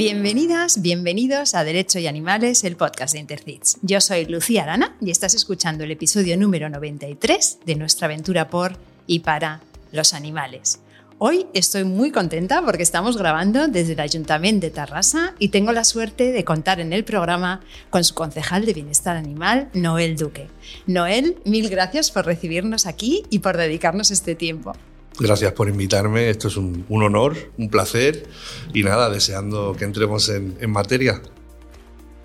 Bienvenidas, bienvenidos a Derecho y Animales, el podcast de Intercits. Yo soy Lucía Arana y estás escuchando el episodio número 93 de nuestra aventura por y para los animales. Hoy estoy muy contenta porque estamos grabando desde el Ayuntamiento de Tarrasa y tengo la suerte de contar en el programa con su concejal de Bienestar Animal, Noel Duque. Noel, mil gracias por recibirnos aquí y por dedicarnos este tiempo. Gracias por invitarme, esto es un, honor, un placer y nada, deseando que entremos en, materia.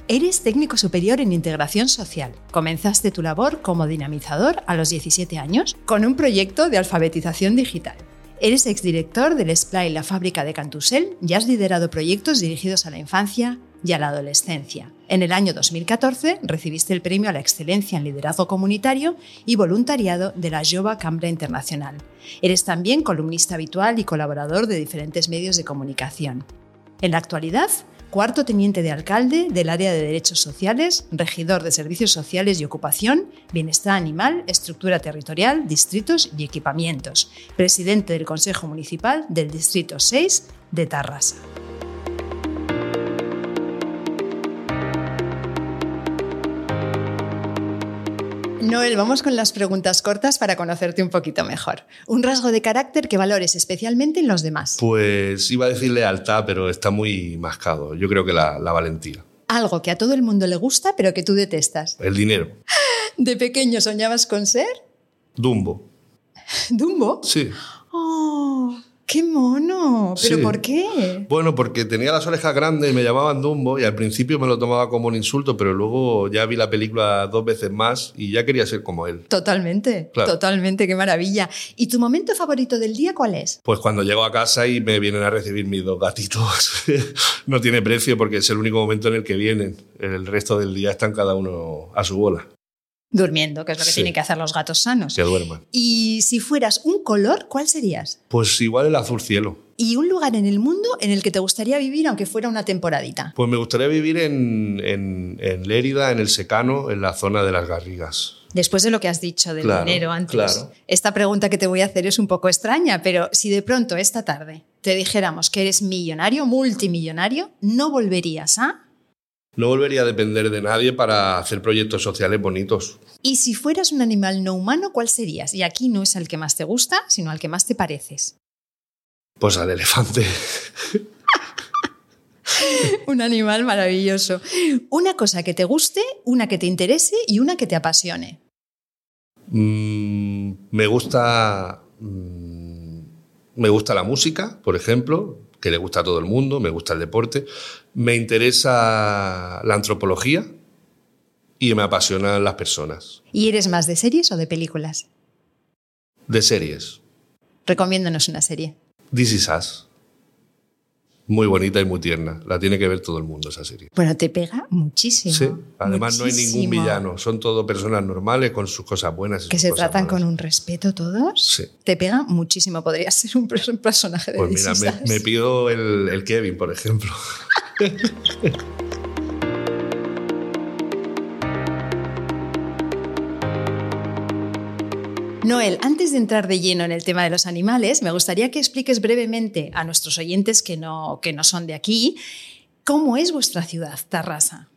Eres técnico superior en integración social. Comenzaste tu labor como dinamizador a los 17 años con un proyecto de alfabetización digital. Eres exdirector del SPLAY La Fábrica de Cantusel y has liderado proyectos dirigidos a la infancia y a la adolescencia. En el año 2014 recibiste el premio a la excelencia en liderazgo comunitario y voluntariado de la Jova Cambra Internacional. Eres también columnista habitual y colaborador de diferentes medios de comunicación. En la actualidad, cuarto teniente de alcalde del área de derechos sociales, regidor de servicios sociales y ocupación, bienestar animal, estructura territorial, distritos y equipamientos, presidente del Consejo Municipal del Distrito 6 de Tarrasa. Noel, vamos con las preguntas cortas para conocerte un poquito mejor. Un rasgo de carácter que valores especialmente en los demás. Pues iba a decir lealtad, pero está muy mascado. Yo creo que la, la valentía. Algo que a todo el mundo le gusta, pero que tú detestas. El dinero. ¿De pequeño soñabas con ser? Dumbo. ¿Dumbo? Sí. ¡Qué mono! ¿Pero Sí. por qué? Bueno, porque tenía las orejas grandes y me llamaban Dumbo y al principio me lo tomaba como un insulto, pero luego ya vi la película dos veces más y ya quería ser como él. Totalmente, Claro. totalmente, qué maravilla. ¿Y tu momento favorito del día cuál es? Pues cuando llego a casa y me vienen a recibir mis dos gatitos, no tiene precio porque es el único momento en el que vienen. El resto del día están cada uno a su bola, Durmiendo, que es lo que Sí. tienen que hacer los gatos sanos. que duerman. Y si fueras un color, ¿cuál serías? Pues igual el azul cielo. ¿Y un lugar en el mundo en el que te gustaría vivir aunque fuera una temporadita? Pues me gustaría vivir en, en, en Lérida, en el secano, en la zona de las Garrigas. Después de lo que has dicho del Claro, dinero antes, claro. esta pregunta que te voy a hacer es un poco extraña, pero si de pronto esta tarde te dijéramos que eres millonario, multimillonario, ¿no volverías a? No volvería a depender de nadie para hacer proyectos sociales bonitos. Y si fueras un animal no humano, ¿cuál serías? Y aquí no es al que más te gusta, sino al que más te pareces. Pues al elefante. Un animal maravilloso. Una cosa que te guste, una que te interese y una que te apasione. Mm, me gusta. mm, me gusta la música, por ejemplo, que le gusta a todo el mundo, me gusta el deporte. Me interesa la antropología y me apasionan las personas. ¿Y eres más de series o de películas? De series. Recomiéndanos una serie. This is Us. Muy bonita y muy tierna. La tiene que ver todo el mundo esa serie. Bueno, te pega muchísimo. Sí, además no hay ningún villano, son todo personas normales con sus cosas buenas. y Que sus se cosas tratan malas. con un respeto todos. Sí. Te pega muchísimo. Podría ser un pers- un personaje de Pues mira, me pido el, el Kevin, por ejemplo. Noel, antes de entrar de lleno en el tema de los animales, me gustaría que expliques brevemente a nuestros oyentes que no, que no son de aquí cómo es vuestra ciudad, Tarrasa.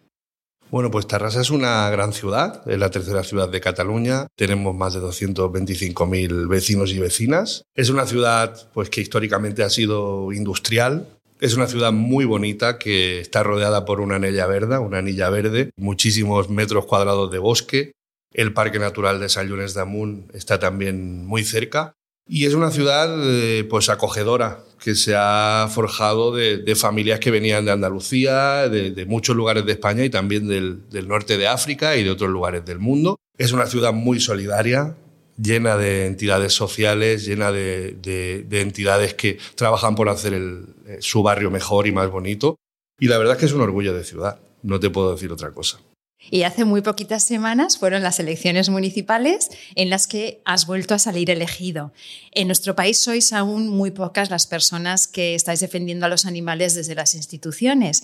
Bueno, pues Tarrasa es una gran ciudad, es la tercera ciudad de Cataluña. Tenemos más de 225.000 vecinos y vecinas. Es una ciudad pues, que históricamente ha sido industrial. Es una ciudad muy bonita que está rodeada por una anilla verde, una anilla verde, muchísimos metros cuadrados de bosque. El Parque Natural de Sant Llorenç d'Amunt está también muy cerca. Y es una ciudad eh, pues acogedora, que se ha forjado de, de familias que venían de Andalucía, de, de muchos lugares de España y también del norte de África y de otros lugares del mundo. Es una ciudad muy solidaria, llena de entidades sociales, llena de, de- de entidades que trabajan por hacer el- eh, su barrio mejor y más bonito. Y la verdad es que es un orgullo de ciudad, no te puedo decir otra cosa. Y hace muy poquitas semanas fueron las elecciones municipales en las que has vuelto a salir elegido. En nuestro país sois aún muy pocas las personas que estáis defendiendo a los animales desde las instituciones.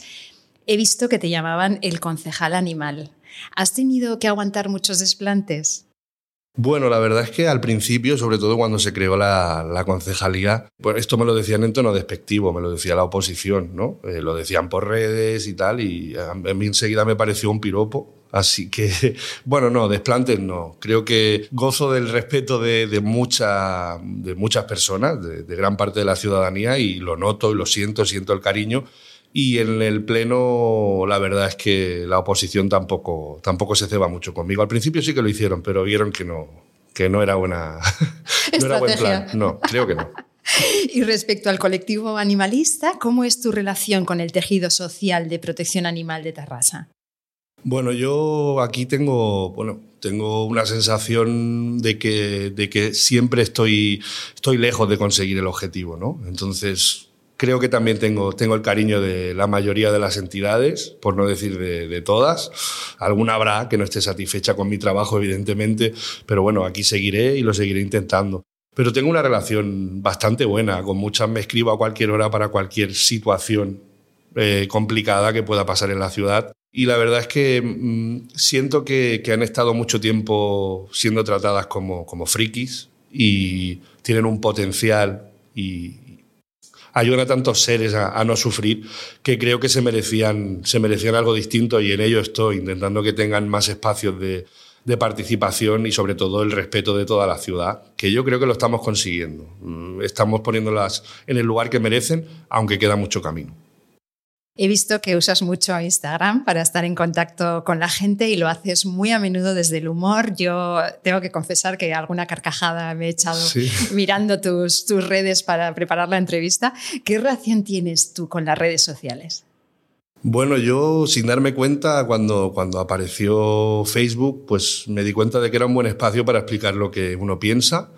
He visto que te llamaban el concejal animal. ¿Has tenido que aguantar muchos desplantes? Bueno, la verdad es que al principio, sobre todo cuando se creó la, concejalía, pues esto me lo decían en tono despectivo, me lo decía la oposición, ¿no? Eh, lo decían por redes y tal, y a mí enseguida me pareció un piropo. Así que, bueno, no, desplantes no. Creo que gozo del respeto de, de, muchas personas, de, de gran parte de la ciudadanía, y lo noto y lo siento, siento el cariño y en el Pleno, la verdad es que la oposición tampoco, tampoco se ceba mucho conmigo. Al principio sí que lo hicieron, pero vieron que no, que no era buena. no era buen plan. No, creo que no. Y respecto al colectivo animalista, ¿cómo es tu relación con el tejido social de protección animal de Tarrasa? Bueno, yo aquí tengo, bueno, tengo una sensación de que, de que siempre estoy, estoy lejos de conseguir el objetivo, ¿no? Entonces, Creo que también tengo, tengo el cariño de la mayoría de las entidades, por no decir de, todas. Alguna habrá que no esté satisfecha con mi trabajo, evidentemente, pero bueno, aquí seguiré y lo seguiré intentando. Pero tengo una relación bastante buena, con muchas me escribo a cualquier hora para cualquier situación eh, complicada que pueda pasar en la ciudad. Y la verdad es que mm, siento que, que, han estado mucho tiempo siendo tratadas como, como frikis y tienen un potencial y, ayudan a tantos seres a, no sufrir que creo que se merecían, se merecían algo distinto y en ello estoy intentando que tengan más espacios de, participación y sobre todo el respeto de toda la ciudad, que yo creo que lo estamos consiguiendo. Mm, estamos poniéndolas en el lugar que merecen, aunque queda mucho camino. He visto que usas mucho Instagram para estar en contacto con la gente y lo haces muy a menudo desde el humor. Yo tengo que confesar que alguna carcajada me he echado mirando tus, tus redes para preparar la entrevista. ¿Qué relación tienes tú con las redes sociales? Bueno, yo sin darme cuenta, cuando, cuando apareció Facebook, pues me di cuenta de que era un buen espacio para explicar lo que uno piensa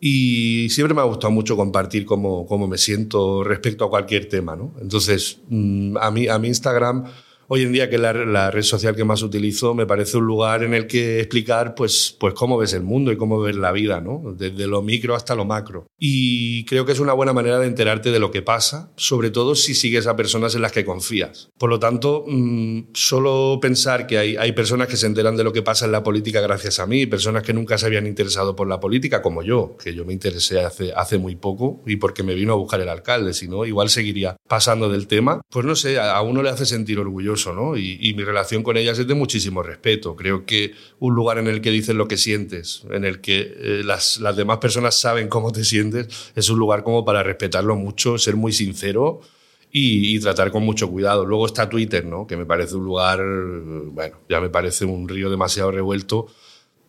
y siempre me ha gustado mucho compartir cómo, cómo me siento respecto a cualquier tema. ¿no? Entonces, mm, a mí, a mi Instagram hoy en día, que es la, red social que más utilizo, me parece un lugar en el que explicar pues, pues cómo ves el mundo y cómo ves la vida, ¿no? desde lo micro hasta lo macro. Y creo que es una buena manera de enterarte de lo que pasa, sobre todo si sigues a personas en las que confías. Por lo tanto, mm, solo pensar que hay, hay personas que se enteran de lo que pasa en la política gracias a mí, personas que nunca se habían interesado por la política, como yo, que yo me interesé hace, hace muy poco y porque me vino a buscar el alcalde, si no, igual seguiría pasando del tema. Pues no sé, a uno le hace sentir orgulloso y, mi relación con ellas es de muchísimo respeto. Creo que un lugar en el que dices lo que sientes, en el que eh, las, demás personas saben cómo te sientes, es un lugar como para respetarlo mucho, ser muy sincero y, tratar con mucho cuidado. Luego está Twitter, ¿no? Que me parece un lugar, bueno, ya me parece un río demasiado revuelto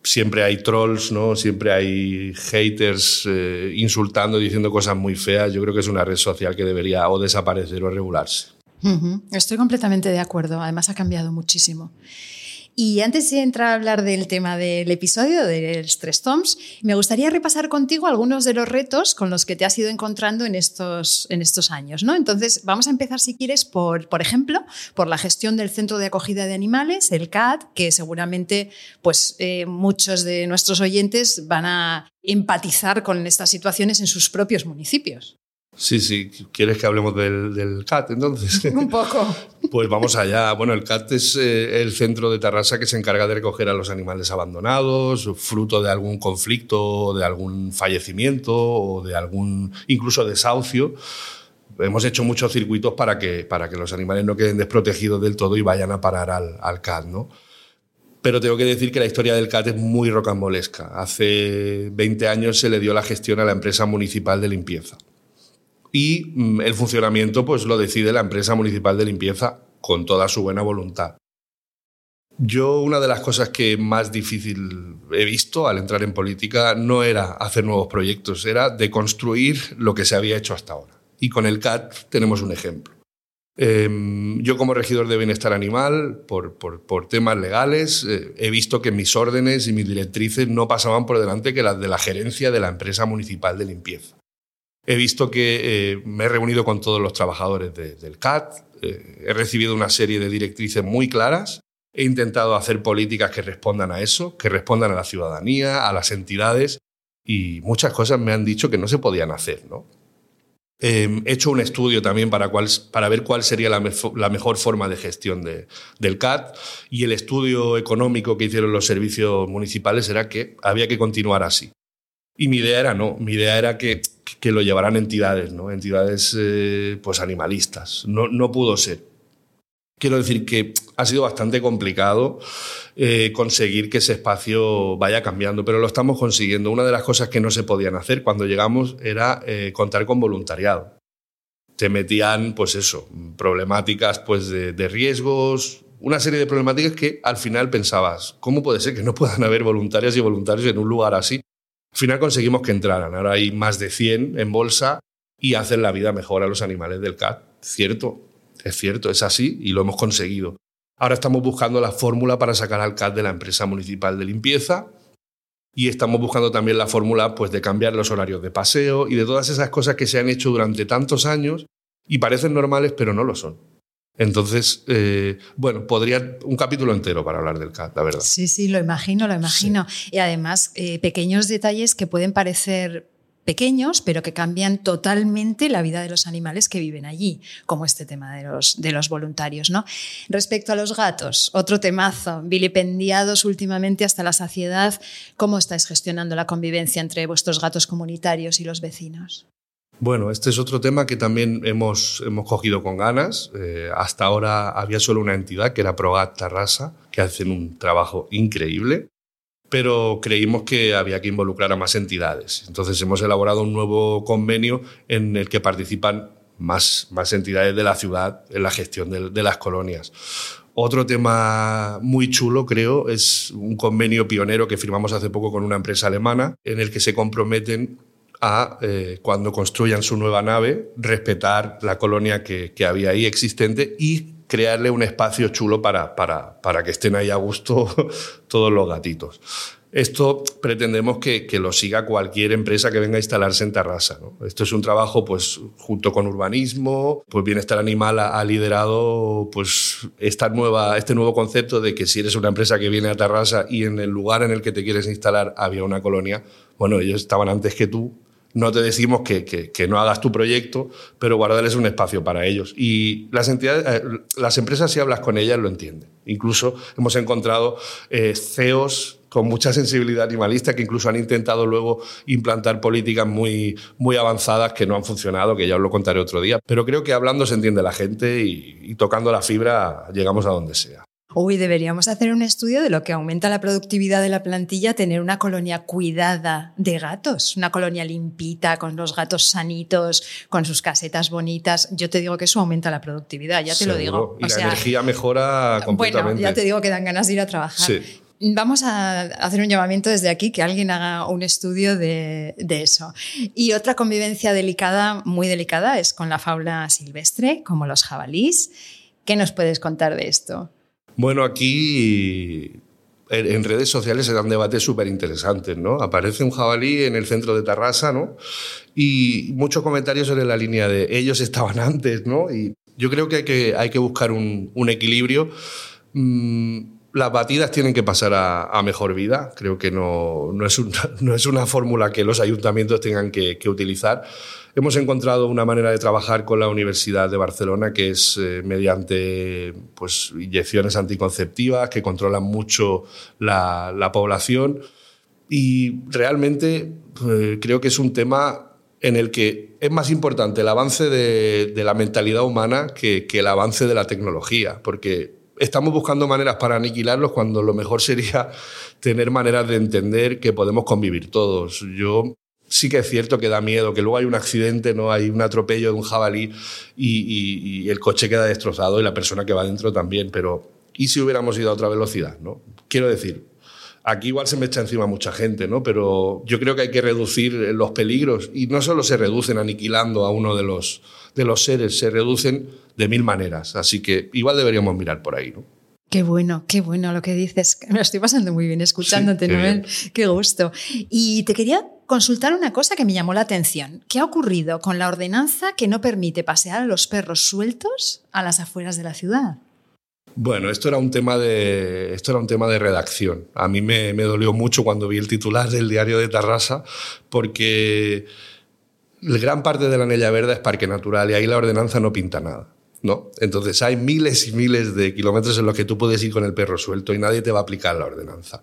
siempre hay trolls, ¿no? Siempre hay haters eh, insultando, diciendo cosas muy feas. Yo creo que es una red social que debería o desaparecer o regularse. Estoy completamente de acuerdo, además ha cambiado muchísimo. Y antes de entrar a hablar del tema del episodio de los tres toms, me gustaría repasar contigo algunos de los retos con los que te has ido encontrando en estos, en estos años. ¿no? Entonces, vamos a empezar, si quieres, por, por ejemplo, por la gestión del Centro de Acogida de Animales, el CAT, que seguramente pues, eh, muchos de nuestros oyentes van a empatizar con estas situaciones en sus propios municipios. Sí, sí. ¿Quieres que hablemos del, CAT entonces? Un poco. Pues vamos allá. Bueno, el CAT es eh, el centro de Tarrasa que se encarga de recoger a los animales abandonados, fruto de algún conflicto, de algún fallecimiento o de algún incluso desahucio. Hemos hecho muchos circuitos para que, para que los animales no queden desprotegidos del todo y vayan a parar al, al CAT, ¿no? Pero tengo que decir que la historia del CAT es muy rocambolesca. Hace 20 años se le dio la gestión a la empresa municipal de limpieza y mm, el funcionamiento pues lo decide la empresa municipal de limpieza con toda su buena voluntad. Yo una de las cosas que más difícil he visto al entrar en política no era hacer nuevos proyectos, era deconstruir lo que se había hecho hasta ahora. Y con el CAT tenemos un ejemplo. Em, yo como regidor de bienestar animal, por, temas legales, eh, he visto que mis órdenes y mis directrices no pasaban por delante que las de la gerencia de la empresa municipal de limpieza. He visto que eh, me he reunido con todos los trabajadores del CAT, eh, he recibido una serie de directrices muy claras, he intentado hacer políticas que respondan a eso, que respondan a la ciudadanía, a las entidades, y muchas cosas me han dicho que no se podían hacer. ¿no? Em, he hecho un estudio también para, para ver cuál sería la, la mejor forma de gestión de, del CAT y el estudio económico que hicieron los servicios municipales era que había que continuar así. Y mi idea era no, mi idea era que, que lo llevaran entidades, ¿no? entidades eh, pues animalistas. No, no pudo ser. Quiero decir que ha sido bastante complicado eh, conseguir que ese espacio vaya cambiando, pero lo estamos consiguiendo. Una de las cosas que no se podían hacer cuando llegamos era eh, contar con voluntariado. Te metían, pues eso, problemáticas pues de, de riesgos, una serie de problemáticas que al final pensabas, ¿cómo puede ser que no puedan haber voluntarias y voluntarios en un lugar así? Al final conseguimos que entraran. Ahora hay más de 100 en bolsa y hacen la vida mejor a los animales del CAT. Cierto, es cierto, es así y lo hemos conseguido. Ahora estamos buscando la fórmula para sacar al CAD de la empresa municipal de limpieza y estamos buscando también la fórmula pues, de cambiar los horarios de paseo y de todas esas cosas que se han hecho durante tantos años y parecen normales pero no lo son. Entonces, eh, bueno, podría un capítulo entero para hablar del CAD, la verdad. Sí, sí, lo imagino, lo imagino. Y además, eh, pequeños detalles que pueden parecer pequeños, pero que cambian totalmente la vida de los animales que viven allí, como este tema de los, de los voluntarios. ¿no? Respecto a los gatos, otro temazo, vilipendiados últimamente hasta la saciedad, ¿cómo estáis gestionando la convivencia entre vuestros gatos comunitarios y los vecinos? Bueno, este es otro tema que también hemos, hemos cogido con ganas. Eh, hasta ahora había solo una entidad, que era Progat Tarrasa, que hacen un trabajo increíble pero creímos que había que involucrar a más entidades. Entonces hemos elaborado un nuevo convenio en el que participan más, más entidades de la ciudad en la gestión de, de las colonias. Otro tema muy chulo, creo, es un convenio pionero que firmamos hace poco con una empresa alemana en el que se comprometen a, eh, cuando construyan su nueva nave, respetar la colonia que, que había ahí existente y crearle un espacio chulo para, para, para que estén ahí a gusto todos los gatitos. Esto pretendemos que, que, lo siga cualquier empresa que venga a instalarse en Tarrasa. ¿no? Esto es un trabajo, pues, junto con urbanismo, pues Bienestar Animal ha, ha, liderado, pues, esta nueva, este nuevo concepto de que si eres una empresa que viene a Tarrasa y en el lugar en el que te quieres instalar había una colonia, bueno, ellos estaban antes que tú, no te decimos que, que, no hagas tu proyecto, pero guardarles un espacio para ellos. Y las entidades, eh, las empresas, si hablas con ellas, lo entienden. Incluso hemos encontrado eh, CEOs con mucha sensibilidad animalista que incluso han intentado luego implantar políticas muy, muy avanzadas que no han funcionado, que ya os lo contaré otro día. Pero creo que hablando se entiende la gente y tocando la fibra llegamos a donde sea. Uy, deberíamos hacer un estudio de lo que aumenta la productividad de la plantilla tener una colonia cuidada de gatos, una colonia limpita, con los gatos sanitos, con sus casetas bonitas. Yo te digo que eso aumenta la productividad, ya te Seguro. lo digo. Y o la sea, energía mejora completamente. Bueno, ya te digo que dan ganas de ir a trabajar. Sí. Vamos a hacer un llamamiento desde aquí, que alguien haga un estudio de, de, eso. Y otra convivencia delicada, muy delicada, es con la fauna silvestre, como los jabalís. ¿Qué nos puedes contar de esto? Bueno, aquí en redes sociales se dan debates súper interesantes, ¿no? Aparece un jabalí en el centro de Tarrasa, ¿no? Y muchos comentarios sobre la línea de ellos estaban antes, ¿no? Y yo creo que hay que, hay que buscar un, equilibrio. Mm, las batidas tienen que pasar a, a mejor vida. Creo que no, no, es, un, no es una fórmula que los ayuntamientos tengan que, utilizar. Hemos encontrado una manera de trabajar con la Universidad de Barcelona que es eh, mediante pues, inyecciones anticonceptivas que controlan mucho la, la población. Y realmente eh, creo que es un tema en el que es más importante el avance de, de la mentalidad humana que, que el avance de la tecnología, porque estamos buscando maneras para aniquilarlos cuando lo mejor sería tener maneras de entender que podemos convivir todos. Yo sí que es cierto que da miedo, que luego hay un accidente, no hay un atropello de un jabalí y, y, y, el coche queda destrozado y la persona que va dentro también, pero ¿y si hubiéramos ido a otra velocidad? ¿no? Quiero decir, aquí igual se me echa encima mucha gente, ¿no? pero yo creo que hay que reducir los peligros y no solo se reducen aniquilando a uno de los, de los seres, se reducen de mil maneras, así que igual deberíamos mirar por ahí. ¿no? Qué bueno, qué bueno lo que dices. Me lo estoy pasando muy bien escuchándote, sí, qué Noel. Bien. Qué gusto. Y te quería consultar una cosa que me llamó la atención. ¿Qué ha ocurrido con la ordenanza que no permite pasear a los perros sueltos a las afueras de la ciudad? Bueno, esto era un tema de, esto era un tema de redacción. A mí me, me dolió mucho cuando vi el titular del diario de Tarrasa porque gran parte de la Anella Verde es parque natural y ahí la ordenanza no pinta nada. ¿no? Entonces hay miles y miles de kilómetros en los que tú puedes ir con el perro suelto y nadie te va a aplicar la ordenanza.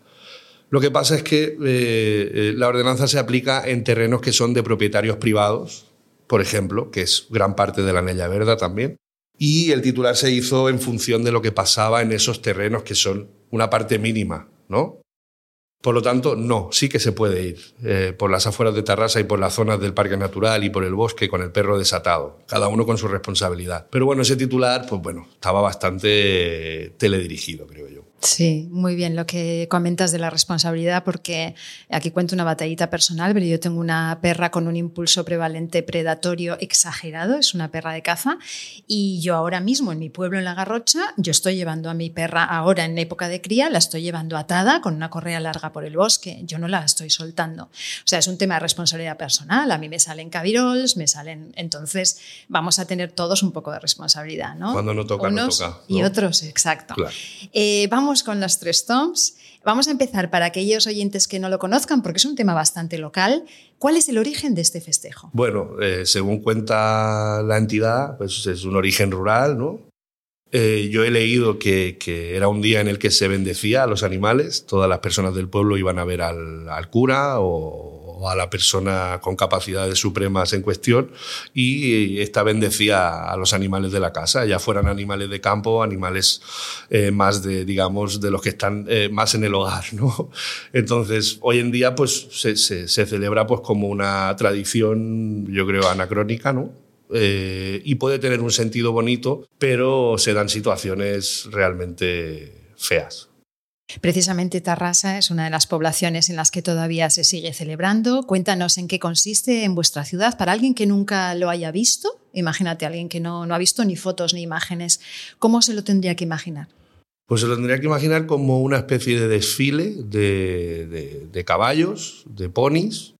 Lo que pasa es que eh, eh, la ordenanza se aplica en terrenos que son de propietarios privados, por ejemplo, que es gran parte de la Anella Verde también. Y el titular se hizo en función de lo que pasaba en esos terrenos que son una parte mínima, ¿no? Por lo tanto, no, sí que se puede ir eh, por las afueras de Tarrasa y por las zonas del parque natural y por el bosque con el perro desatado, cada uno con su responsabilidad. Pero bueno, ese titular, pues bueno, estaba bastante teledirigido, creo yo. Sí, muy bien lo que comentas de la responsabilidad, porque aquí cuento una batallita personal, pero yo tengo una perra con un impulso prevalente predatorio exagerado, es una perra de caza, y yo ahora mismo en mi pueblo, en La Garrocha, yo estoy llevando a mi perra ahora en época de cría, la estoy llevando atada con una correa larga por el bosque, yo no la estoy soltando. O sea, es un tema de responsabilidad personal, a mí me salen cabirols, me salen, entonces vamos a tener todos un poco de responsabilidad, ¿no? Cuando no toca, no toca. Y otros, exacto. Eh, vamos con las tres toms. Vamos a empezar para aquellos oyentes que no lo conozcan, porque es un tema bastante local. ¿Cuál es el origen de este festejo? Bueno, eh, según cuenta la entidad, pues es un origen rural, ¿no? Eh, yo he leído que, era un día en el que se bendecía a los animales, todas las personas del pueblo iban a ver al cura o a la persona con capacidades supremas en cuestión y esta bendecía a los animales de la casa, ya fueran animales de campo, animales eh, más de, digamos, de los que están eh, más en el hogar, ¿no? Entonces, hoy en día, pues, se, se, celebra, pues, como una tradición, yo creo, anacrónica, ¿no? Eh, y puede tener un sentido bonito, pero se dan situaciones realmente feas. Precisamente Tarrasa es una de las poblaciones en las que todavía se sigue celebrando. Cuéntanos en qué consiste en vuestra ciudad para alguien que nunca lo haya visto. Imagínate, alguien que no, ha visto ni fotos ni imágenes. ¿Cómo se lo tendría que imaginar? Pues se lo tendría que imaginar como una especie de desfile de caballos, de ponis,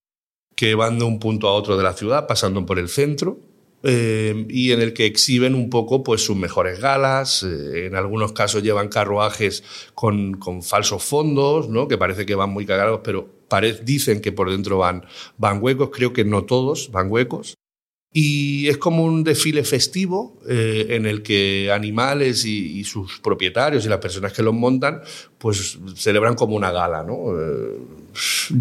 que van de un punto a otro de la ciudad, pasando por el centro eh, y en el que exhiben un poco pues, sus mejores galas. Eh, en algunos casos llevan carruajes con, con, falsos fondos, ¿no? que parece que van muy cagados, pero dicen que por dentro van, van huecos. Creo que no todos van huecos. Y es como un desfile festivo eh, en el que animales y, sus propietarios y las personas que los montan pues celebran como una gala. ¿no? Eh,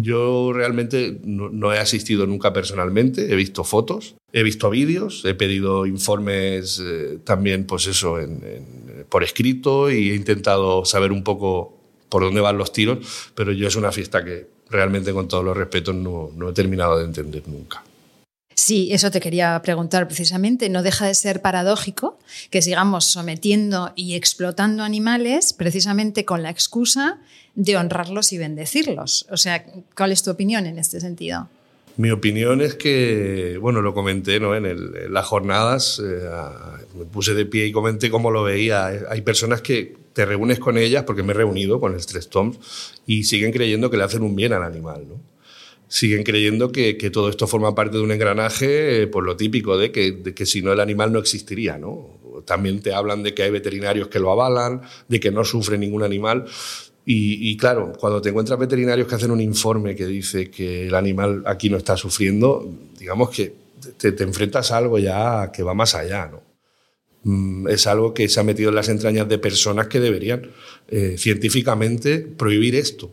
yo realmente no, he asistido nunca personalmente, he visto fotos, he visto vídeos, he pedido informes eh, también pues eso, por escrito y he intentado saber un poco por dónde van los tiros, pero yo es una fiesta que realmente con todos los respetos no he terminado de entender nunca. Sí, eso te quería preguntar precisamente. No deja de ser paradójico que sigamos sometiendo y explotando animales precisamente con la excusa de honrarlos y bendecirlos. O sea, ¿cuál es tu opinión en este sentido? Mi opinión es que, bueno, lo comenté ¿no? en, las jornadas, eh, me puse de pie y comenté cómo lo veía. Hay personas que te reúnes con ellas, porque me he reunido con el Stress Toms, y siguen creyendo que le hacen un bien al animal. ¿no? Siguen creyendo que, todo esto forma parte de un engranaje, eh, por lo típico de que, si no el animal no existiría. ¿no? También te hablan de que hay veterinarios que lo avalan, de que no sufre ningún animal. Y, claro, cuando te encuentras veterinarios que hacen un informe que dice que el animal aquí no está sufriendo, digamos que te, enfrentas a algo ya que va más allá. ¿no? Mm, es algo que se ha metido en las entrañas de personas que deberían eh, científicamente prohibir esto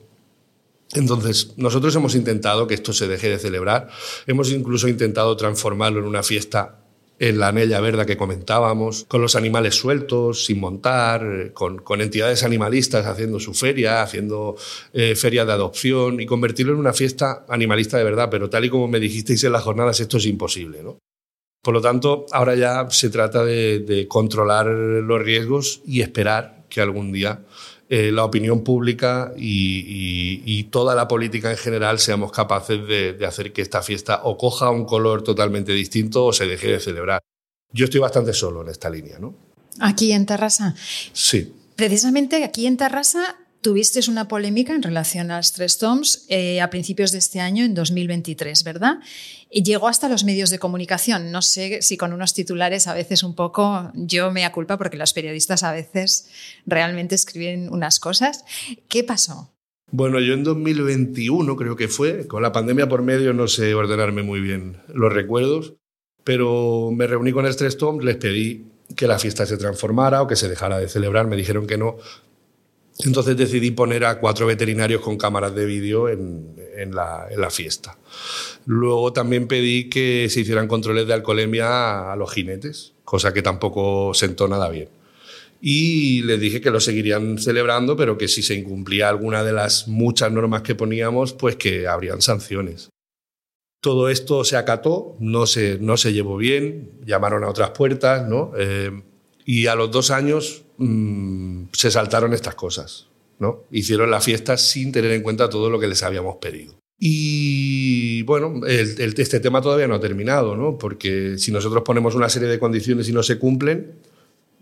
entonces, nosotros hemos intentado que esto se deje de celebrar, hemos incluso intentado transformarlo en una fiesta en la anella verde que comentábamos, con los animales sueltos, sin montar, con, entidades animalistas haciendo su feria, haciendo eh, ferias de adopción y convertirlo en una fiesta animalista de verdad, pero tal y como me dijisteis en las jornadas, esto es imposible. ¿no? Por lo tanto, ahora ya se trata de controlar los riesgos y esperar que algún día eh, la opinión pública y, toda la política en general seamos capaces de, hacer que esta fiesta o coja un color totalmente distinto o se deje de celebrar. Yo estoy bastante solo en esta línea, ¿no? Aquí en Tarrasa. Sí. Precisamente aquí en Tarrasa tuviste una polémica en relación a los tres toms eh, a principios de este año, en 2023, ¿verdad? Y llegó hasta los medios de comunicación. No sé si con unos titulares a veces un poco, yo me culpa porque los periodistas a veces realmente escriben unas cosas. ¿Qué pasó? Bueno, yo en 2021 creo que fue, con la pandemia por medio no sé ordenarme muy bien los recuerdos, pero me reuní con el Tres Toms, les pedí que la fiesta se transformara o que se dejara de celebrar, me dijeron que no. Entonces decidí poner a cuatro veterinarios con cámaras de vídeo en, la, fiesta. Luego también pedí que se hicieran controles de alcoholemia a los jinetes, cosa que tampoco sentó nada bien y les dije que lo seguirían celebrando, pero que si se incumplía alguna de las muchas normas que poníamos, pues que habrían sanciones. Todo esto se acató, no se, no se llevó bien, llamaron a otras puertas, ¿no? Eh, y a los dos años mm, se saltaron estas cosas, ¿no? Hicieron la fiesta sin tener en cuenta todo lo que les habíamos pedido. Y bueno, este tema todavía no ha terminado, ¿no? Porque si nosotros ponemos una serie de condiciones y no se cumplen,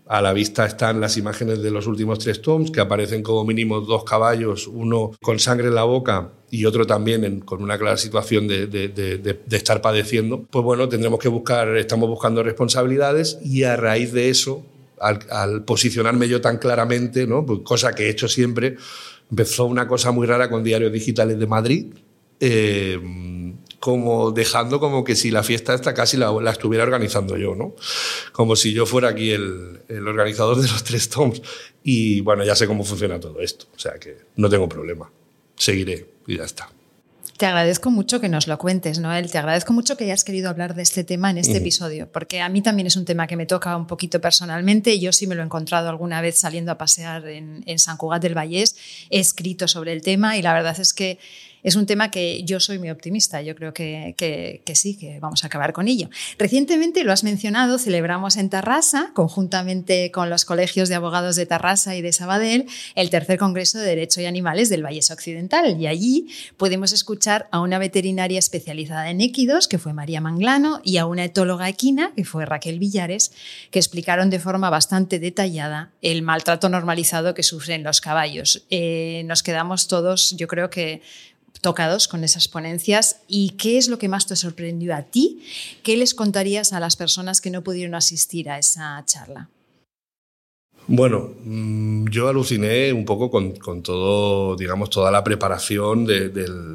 a la vista están las imágenes de los últimos tres toms, que aparecen como mínimo dos caballos, uno con sangre en la boca y otro también con una clara situación de, estar padeciendo. Pues bueno, tendremos que buscar, estamos buscando responsabilidades y a raíz de eso, al, posicionarme yo tan claramente, ¿no? Pues cosa que he hecho siempre, empezó una cosa muy rara con diarios digitales de Madrid. Eh, como dejando como que si la fiesta esta casi la, estuviera organizando yo, ¿no? Como si yo fuera aquí el, el, organizador de los tres toms. Y bueno, ya sé cómo funciona todo esto, o sea que no tengo problema. Seguiré y ya está. Te agradezco mucho que nos lo cuentes, Noel. Te agradezco mucho que hayas querido hablar de este tema en este episodio, porque a mí también es un tema que me toca un poquito personalmente. Yo sí me lo he encontrado alguna vez saliendo a pasear en, en San Cugat del Vallés. He escrito sobre el tema y la verdad es que es un tema que yo soy muy optimista, yo creo que, que, sí, que vamos a acabar con ello. Recientemente, lo has mencionado, celebramos en Tarrasa, conjuntamente con los colegios de abogados de Tarrasa y de Sabadell, el tercer Congreso de Derecho y Animales del Valles Occidental. Y allí pudimos escuchar a una veterinaria especializada en équidos, que fue María Manglano, y a una etóloga equina, que fue Raquel Villares, que explicaron de forma bastante detallada el maltrato normalizado que sufren los caballos. Eh, nos quedamos todos, yo creo que tocados con esas ponencias y qué es lo que más te sorprendió a ti, qué les contarías a las personas que no pudieron asistir a esa charla. Bueno, mm, yo aluciné un poco con, todo, digamos, toda la preparación de,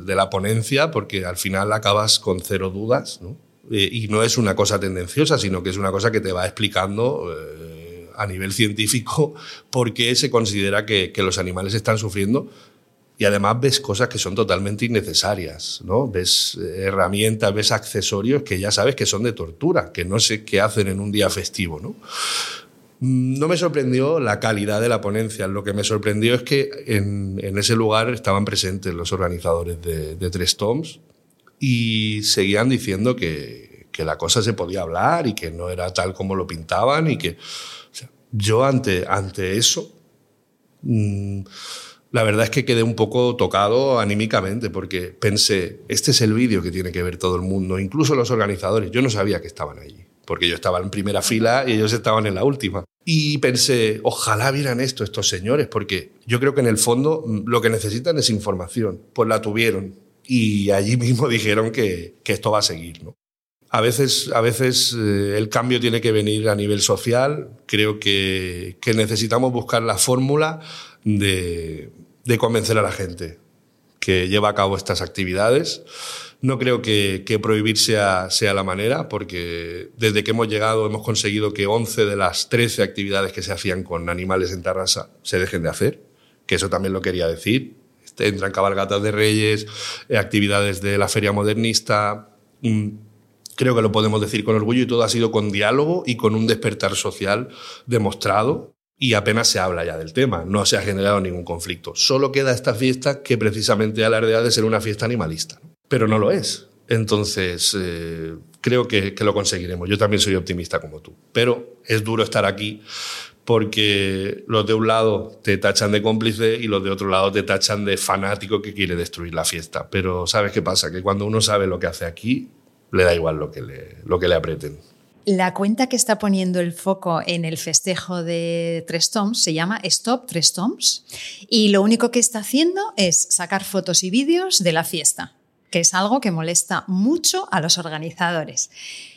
la ponencia, porque al final acabas con cero dudas, ¿no? Eh, y no es una cosa tendenciosa, sino que es una cosa que te va explicando eh, a nivel científico por qué se considera que, que los animales están sufriendo y además ves cosas que son totalmente innecesarias, ¿no? Ves eh, herramientas, ves accesorios que ya sabes que son de tortura, que no sé qué hacen en un día festivo, ¿no? Mm, no me sorprendió la calidad de la ponencia, lo que me sorprendió es que en, ese lugar estaban presentes los organizadores de, Tres Toms y seguían diciendo que, que, la cosa se podía hablar y que no era tal como lo pintaban y que... yo ante, ante eso... Mmm, la verdad es que quedé un poco tocado anímicamente porque pensé, este es el vídeo que tiene que ver todo el mundo, incluso los organizadores. Yo no sabía que estaban allí, porque yo estaba en primera fila y ellos estaban en la última. Y pensé, ojalá vieran esto estos señores, porque yo creo que en el fondo mm, lo que necesitan es información. Pues la tuvieron y allí mismo dijeron que, esto va a seguir. ¿no? A veces, a veces eh, el cambio tiene que venir a nivel social. Creo que, que necesitamos buscar la fórmula de, de convencer a la gente que lleva a cabo estas actividades. No creo que, prohibir sea, sea, la manera, porque desde que hemos llegado hemos conseguido que 11 de las 13 actividades que se hacían con animales en Tarrasa se dejen de hacer, que eso también lo quería decir. Entran cabalgatas de reyes, eh, actividades de la feria modernista. Mm, creo que lo podemos decir con orgullo y todo ha sido con diálogo y con un despertar social demostrado y apenas se habla ya del tema, no se ha generado ningún conflicto. Solo queda esta fiesta que precisamente alardea de ser una fiesta animalista, pero no lo es. Entonces, eh, creo que, lo conseguiremos. Yo también soy optimista como tú, pero es duro estar aquí porque los de un lado te tachan de cómplice y los de otro lado te tachan de fanático que quiere destruir la fiesta. Pero ¿sabes qué pasa? Que cuando uno sabe lo que hace aquí, le da igual lo que le, lo que le aprieten. La cuenta que está poniendo el foco en el festejo de Tres Toms se llama Stop Tres Toms y lo único que está haciendo es sacar fotos y vídeos de la fiesta. que es algo que molesta mucho a los organizadores.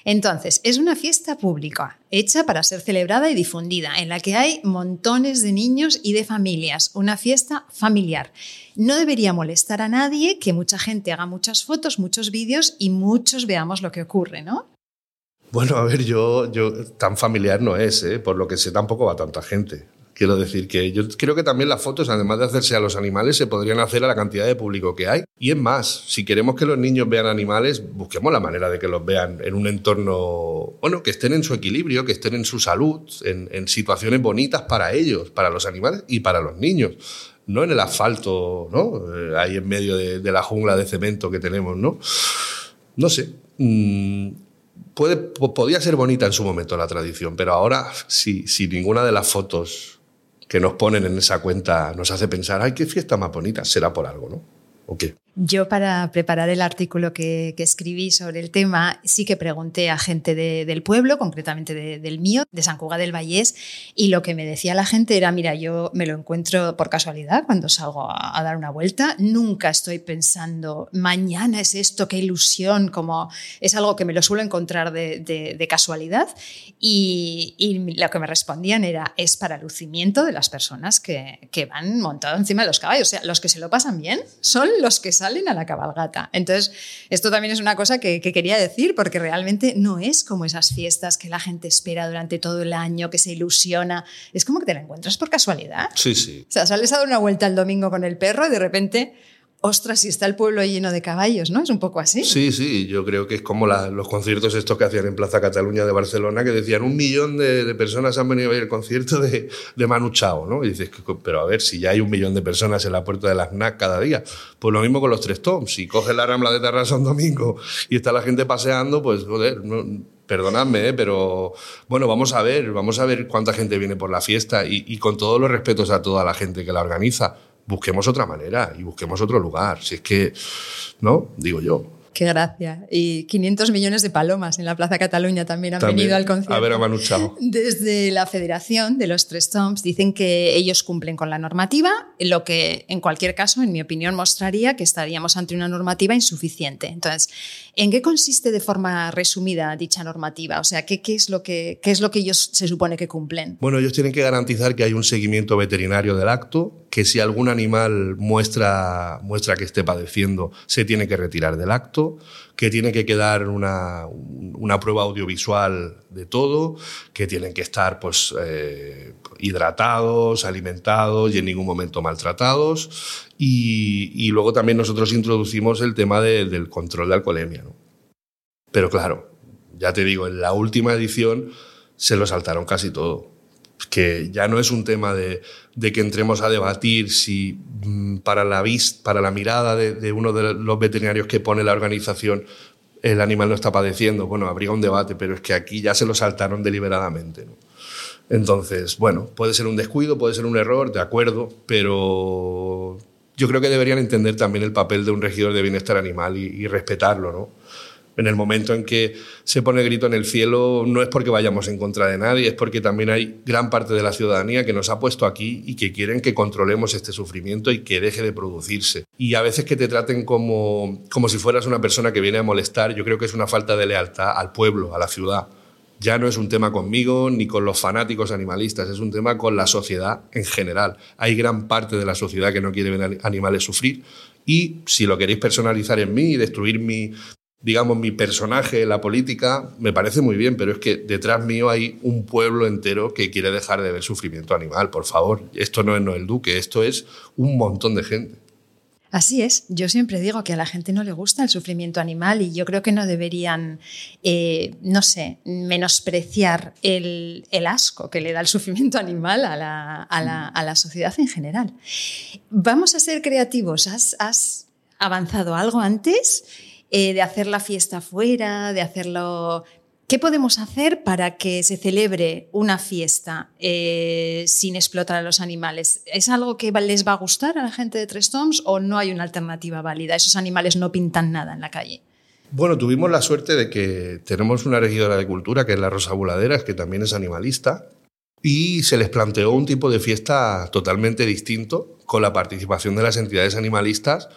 Entonces, es una fiesta pública, hecha para ser celebrada y difundida, en la que hay montones de niños y de familias, una fiesta familiar. No debería molestar a nadie que mucha gente haga muchas fotos, muchos vídeos y muchos veamos lo que ocurre, ¿no? Bueno, a ver, yo, tan familiar no es, ¿eh? por lo que sé tampoco va tanta gente. Quiero decir que yo creo que también las fotos, además de hacerse a los animales, se podrían hacer a la cantidad de público que hay. Y es más, si queremos que los niños vean animales, busquemos la manera de que los vean en un entorno, bueno, que estén en su equilibrio, que estén en su salud, en, situaciones bonitas para ellos, para los animales y para los niños. No en el asfalto, ¿no? Eh, ahí en medio de, la jungla de cemento que tenemos, ¿no? No sé. Puede, podía ser bonita en su momento la tradición, pero ahora, si, si ninguna de las fotos que nos ponen en esa cuenta nos hace pensar, ay, qué fiesta más bonita, será por algo, ¿no? Yo para preparar el artículo que, escribí sobre el tema sí que pregunté a gente del pueblo, concretamente del mío, de San Cugat del Vallés, y lo que me decía la gente era, mira, yo me lo encuentro por casualidad cuando salgo a, dar una vuelta, nunca estoy pensando, mañana es esto, qué ilusión, como es algo que me lo suelo encontrar de, casualidad, y, lo que me respondían era, es para lucimiento de las personas que, van montados encima de los caballos, o sea, los que se lo pasan bien son los que salen a la cabalgata. Entonces, esto también es una cosa que, quería decir, porque realmente no es como esas fiestas que la gente espera durante todo el año, que se ilusiona. Es como que te la encuentras por casualidad. Sí, sí. O sea, sales a dar una vuelta el domingo con el perro y de repente ostras, si está el pueblo lleno de caballos, ¿no? Es un poco así. Sí, sí, yo creo que es como los conciertos estos que hacían en Plaza Cataluña de Barcelona, que decían un millón de, personas han venido a ver el concierto de, Manu Chao, ¿no? Y dices, pero a ver, si ya hay un millón de personas en la puerta de la FNAC cada día, pues lo mismo con los tres toms. Si coges la Rambla de Terrassa un domingo y está la gente paseando, pues joder, perdonadme, ¿eh? pero bueno, vamos a ver, vamos a ver cuánta gente viene por la fiesta y con todos los respetos a toda la gente que la organiza busquemos otra manera y busquemos otro lugar. Si es que, ¿no? Digo yo. Qué gracia. Y 500 millones de palomas en la Plaza Cataluña también han venido al concierto. A ver a Manu Desde la Federación de los Tres Toms dicen que ellos cumplen con la normativa, lo que en cualquier caso, en mi opinión, mostraría que estaríamos ante una normativa insuficiente. Entonces, ¿en qué consiste de forma resumida dicha normativa? O sea, ¿qué, qué es, lo que, qué es lo que ellos se supone que cumplen? Bueno, ellos tienen que garantizar que hay un seguimiento veterinario del acto, que si algún animal muestra, muestra que esté padeciendo, se tiene que retirar del acto, que tiene que quedar una, una prueba audiovisual de todo, que tienen que estar pues, eh, hidratados, alimentados y en ningún momento maltratados. Y, y luego también nosotros introducimos el tema del control de alcoholemia. ¿no? Pero claro, ya te digo, en la última edición se lo saltaron casi todo que ya no es un tema de, que entremos a debatir si mm, para la, para la mirada de, uno de los veterinarios que pone la organización el animal no está padeciendo. Bueno, habría un debate, pero es que aquí ya se lo saltaron deliberadamente. Entonces, bueno, puede ser un descuido, puede ser un error, de acuerdo, pero yo creo que deberían entender también el papel de un regidor de bienestar animal y respetarlo, ¿no? En el momento en que se pone el grito en el cielo, no es porque vayamos en contra de nadie, es porque también hay gran parte de la ciudadanía que nos ha puesto aquí y que quieren que controlemos este sufrimiento y que deje de producirse. Y a veces que te traten como, como si fueras una persona que viene a molestar, yo creo que es una falta de lealtad al pueblo, a la ciudad. Ya no es un tema conmigo ni con los fanáticos animalistas, es un tema con la sociedad en general. Hay gran parte de la sociedad que no quiere ver animales sufrir y si lo queréis personalizar en mí y destruir mi, digamos, mi personaje, la política, me parece muy bien, pero es que detrás mío hay un pueblo entero que quiere dejar de ver sufrimiento animal, por favor. Esto no es Noel Duque, esto es un montón de gente. Así es, yo siempre digo que a la gente no le gusta el sufrimiento animal y yo creo que no deberían, eh, no sé, menospreciar el, asco que le da el sufrimiento animal a la, sociedad en general. Vamos a ser creativos, ¿has, has avanzado algo antes? Eh, de hacer la fiesta fuera, de hacerlo... ¿Qué podemos hacer para que se celebre una fiesta eh, sin explotar a los animales? ¿Es algo que les va a gustar a la gente de Tres Toms o no hay una alternativa válida? Esos animales no pintan nada en la calle. Bueno, tuvimos la suerte de que tenemos una regidora de cultura, que es la Rosa Buladeras, que también es animalista, y se les planteó un tipo de fiesta totalmente distinto, con la participación de las entidades animalistas,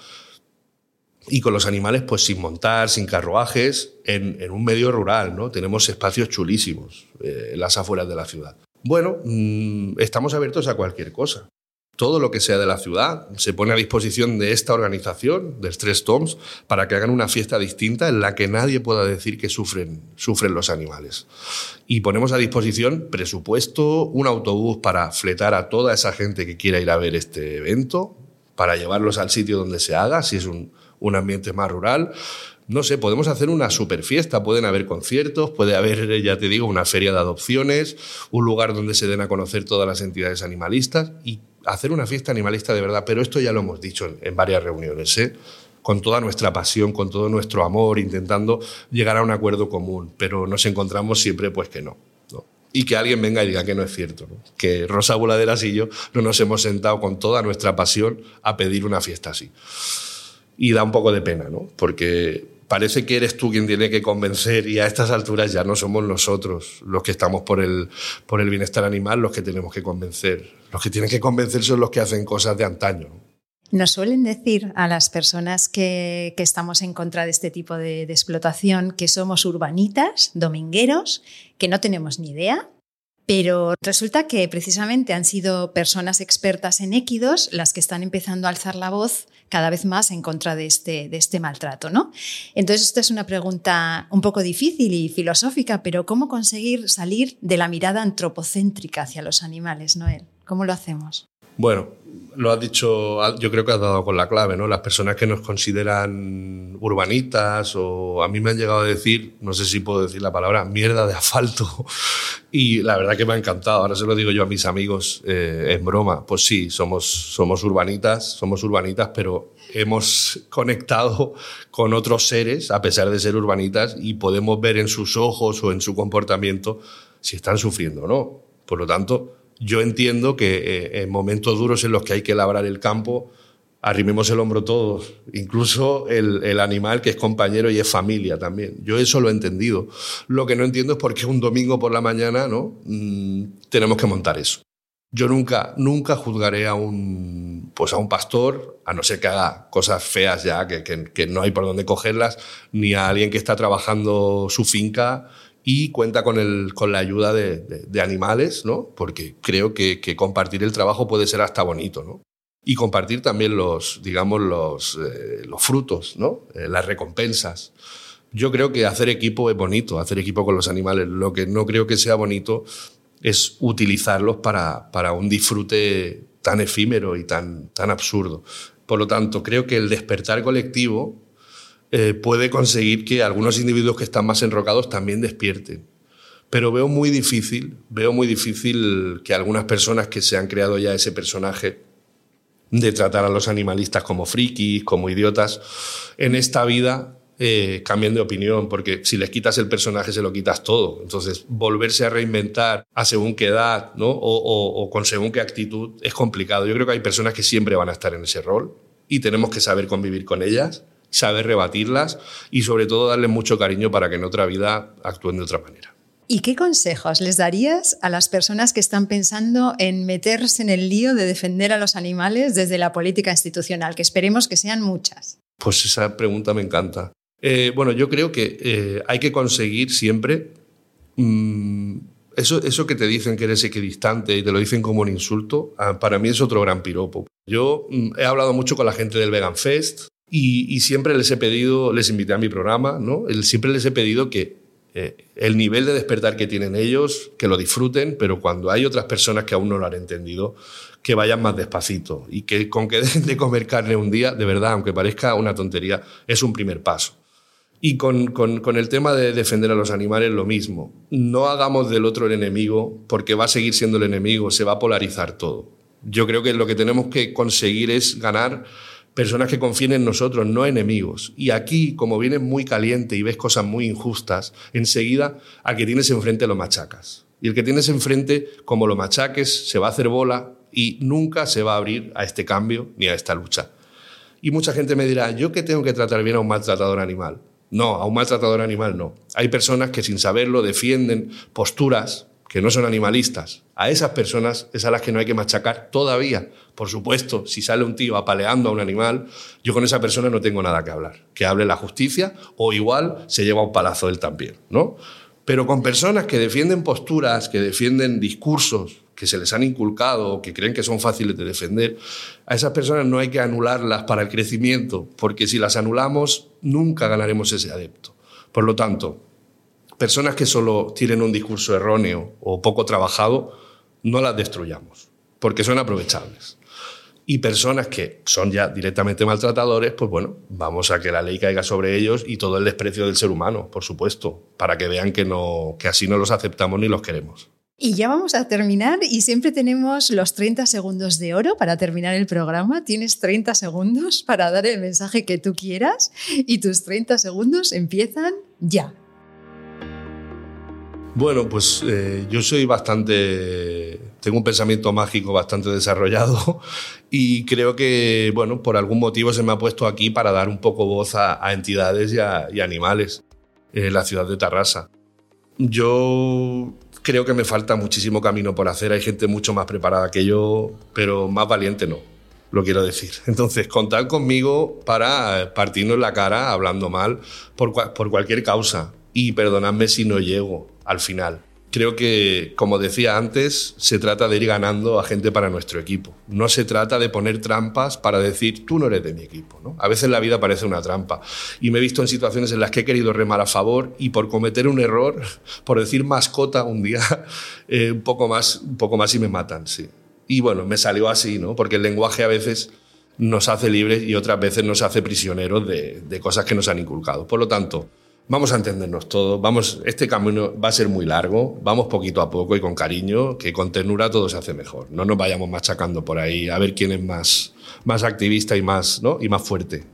y con los animales pues sin montar, sin carruajes, en, un medio rural, ¿no? Tenemos espacios chulísimos eh, en las afueras de la ciudad. Bueno, mm, estamos abiertos a cualquier cosa. Todo lo que sea de la ciudad se pone a disposición de esta organización, de Stress Toms, para que hagan una fiesta distinta en la que nadie pueda decir que sufren, sufren los animales. Y ponemos a disposición presupuesto, un autobús para fletar a toda esa gente que quiera ir a ver este evento, para llevarlos al sitio donde se haga, si es un, un ambiente más rural. No sé, podemos hacer una super fiesta, pueden haber conciertos, puede haber, ya te digo, una feria de adopciones, un lugar donde se den a conocer todas las entidades animalistas y hacer una fiesta animalista de verdad. Pero esto ya lo hemos dicho en, varias reuniones, ¿eh? con toda nuestra pasión, con todo nuestro amor, intentando llegar a un acuerdo común, pero nos encontramos siempre pues que no. y que alguien venga y diga que no es cierto, que Rosa Voladeras y yo no nos hemos sentado con toda nuestra pasión a pedir una fiesta así y da un poco de pena, ¿no? Porque parece que eres tú quien tiene que convencer y a estas alturas ya no somos nosotros los que estamos por el, por el bienestar animal los que tenemos que convencer. Los que tienen que convencer son los que hacen cosas de antaño. Nos suelen decir a las personas que, que estamos en contra de este tipo de, de explotación que somos urbanitas, domingueros, que no tenemos ni idea, pero resulta que precisamente han sido personas expertas en équidos las que están empezando a alzar la voz cada vez más en contra de este, de este maltrato. ¿no? Entonces, esta es una pregunta un poco difícil y filosófica, pero ¿cómo conseguir salir de la mirada antropocéntrica hacia los animales, Noel? ¿Cómo lo hacemos? Bueno, lo has dicho, yo creo que has dado con la clave, ¿no? Las personas que nos consideran urbanitas o a mí me han llegado a decir, no sé si puedo decir la palabra, mierda de asfalto. Y la verdad que me ha encantado. Ahora se lo digo yo a mis amigos eh, en broma. Pues sí, somos, somos urbanitas, somos urbanitas, pero hemos conectado con otros seres, a pesar de ser urbanitas, y podemos ver en sus ojos o en su comportamiento si están sufriendo o no. Por lo tanto, yo entiendo que eh, en momentos duros en los que hay que labrar el campo, arrimemos el hombro todos, incluso el, animal que es compañero y es familia también. Yo eso lo he entendido. Lo que no entiendo es por qué un domingo por la mañana ¿no? Mm, tenemos que montar eso. Yo nunca, nunca juzgaré a un, pues a un pastor, a no ser que haga cosas feas ya, que, que no hay por dónde cogerlas, ni a alguien que está trabajando su finca y cuenta con, el, con la ayuda de, animales, ¿no? porque creo que, compartir el trabajo puede ser hasta bonito. ¿no? Y compartir también los, digamos, los, eh, los frutos, ¿no? Eh, las recompensas. Yo creo que hacer equipo es bonito, hacer equipo con los animales. Lo que no creo que sea bonito es utilizarlos para, para un disfrute tan efímero y tan, tan absurdo. Por lo tanto, creo que el despertar colectivo eh, puede conseguir que algunos individuos que están más enrocados también despierten. Pero veo muy difícil, veo muy difícil que algunas personas que se han creado ya ese personaje de tratar a los animalistas como frikis, como idiotas, en esta vida eh, cambien de opinión, porque si les quitas el personaje se lo quitas todo. Entonces, volverse a reinventar a según qué edad ¿no? o, o con según qué actitud es complicado. Yo creo que hay personas que siempre van a estar en ese rol y tenemos que saber convivir con ellas saber rebatirlas y sobre todo darle mucho cariño para que en otra vida actúen de otra manera. ¿Y qué consejos les darías a las personas que están pensando en meterse en el lío de defender a los animales desde la política institucional, que esperemos que sean muchas? Pues esa pregunta me encanta. Eh, bueno, yo creo que eh, hay que conseguir siempre mm, eso, eso que te dicen que eres equidistante y te lo dicen como un insulto, ah, para mí es otro gran piropo. Yo mm, he hablado mucho con la gente del Vegan Fest, y, siempre les he pedido, les invité a mi programa, ¿no? Siempre les he pedido que eh, el nivel de despertar que tienen ellos, que lo disfruten, pero cuando hay otras personas que aún no lo han entendido, que vayan más despacito y que con que dejen de comer carne un día, de verdad, aunque parezca una tontería, es un primer paso. Y con, con, con, el tema de defender a los animales, lo mismo. No hagamos del otro el enemigo, porque va a seguir siendo el enemigo, se va a polarizar todo. Yo creo que lo que tenemos que conseguir es ganar personas que confíen en nosotros, no enemigos. Y aquí, como vienes muy caliente y ves cosas muy injustas, enseguida al que tienes enfrente lo machacas. Y el que tienes enfrente, como lo machaques, se va a hacer bola y nunca se va a abrir a este cambio ni a esta lucha. Y mucha gente me dirá, ¿yo qué tengo que tratar bien a un maltratador animal? No, a un maltratador animal no. Hay personas que sin saberlo defienden posturas que no son animalistas, a esas personas es a las que no hay que machacar todavía. Por supuesto, si sale un tío apaleando a un animal, yo con esa persona no tengo nada que hablar. Que hable la justicia o igual se lleva un palazo él también, ¿no? Pero con personas que defienden posturas, que defienden discursos que se les han inculcado o que creen que son fáciles de defender, a esas personas no hay que anularlas para el crecimiento, porque si las anulamos nunca ganaremos ese adepto. Por lo tanto, personas que solo tienen un discurso erróneo o poco trabajado, no las destruyamos, porque son aprovechables. Y personas que son ya directamente maltratadores, pues bueno, vamos a que la ley caiga sobre ellos y todo el desprecio del ser humano, por supuesto, para que vean que, no, que así no los aceptamos ni los queremos. Y ya vamos a terminar y siempre tenemos los 30 segundos de oro para terminar el programa. Tienes 30 segundos para dar el mensaje que tú quieras y tus 30 segundos empiezan ya. Bueno, pues eh, yo soy bastante, tengo un pensamiento mágico bastante desarrollado y creo que, bueno, por algún motivo se me ha puesto aquí para dar un poco voz a, entidades y, a, animales en la ciudad de Tarrasa. Yo creo que me falta muchísimo camino por hacer. Hay gente mucho más preparada que yo, pero más valiente no, lo quiero decir. Entonces, contad conmigo para partirnos la cara hablando mal por, por cualquier causa. Y perdonadme si no llego al final creo que, como decía antes, se trata de ir ganando a gente para nuestro equipo. No se trata de poner trampas para decir, tú no eres de mi equipo. ¿no? A veces la vida parece una trampa. Y me he visto en situaciones en las que he querido remar a favor y por cometer un error, por decir mascota un día, eh, un, poco más, un poco más y me matan, sí. Y bueno, me salió así, ¿no? Porque el lenguaje a veces nos hace libres y otras veces nos hace prisioneros de, de cosas que nos han inculcado. Por lo tanto, vamos a entendernos todos, vamos, este camino va a ser muy largo, vamos poquito a poco y con cariño, que con ternura todo se hace mejor. No nos vayamos machacando por ahí a ver quién es más, más activista y más, ¿no? y más fuerte.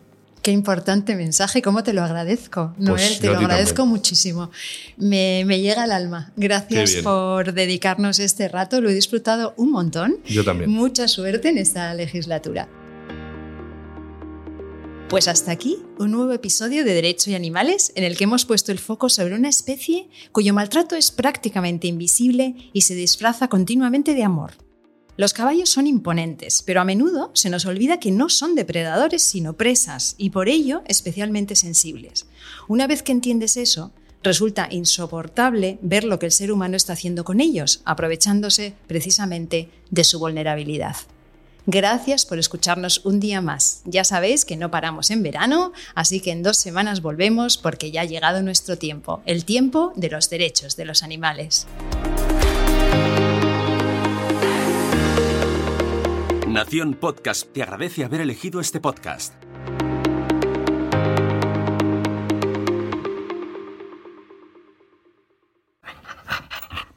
Qué importante mensaje, cómo te lo agradezco, Noel, pues te lo agradezco muchísimo. Me, me, llega al alma. Gracias por dedicarnos este rato, lo he disfrutado un montón. Yo también. Mucha suerte en esta legislatura. Pues hasta aquí un nuevo episodio de Derecho y Animales en el que hemos puesto el foco sobre una especie cuyo maltrato es prácticamente invisible y se disfraza continuamente de amor. Los caballos son imponentes, pero a menudo se nos olvida que no son depredadores sino presas y por ello especialmente sensibles. Una vez que entiendes eso, resulta insoportable ver lo que el ser humano está haciendo con ellos, aprovechándose precisamente de su vulnerabilidad. Gracias por escucharnos un día más. Ya sabéis que no paramos en verano, así que en dos semanas volvemos porque ya ha llegado nuestro tiempo, el tiempo de los derechos de los animales. Nación Podcast te agradece haber elegido este podcast.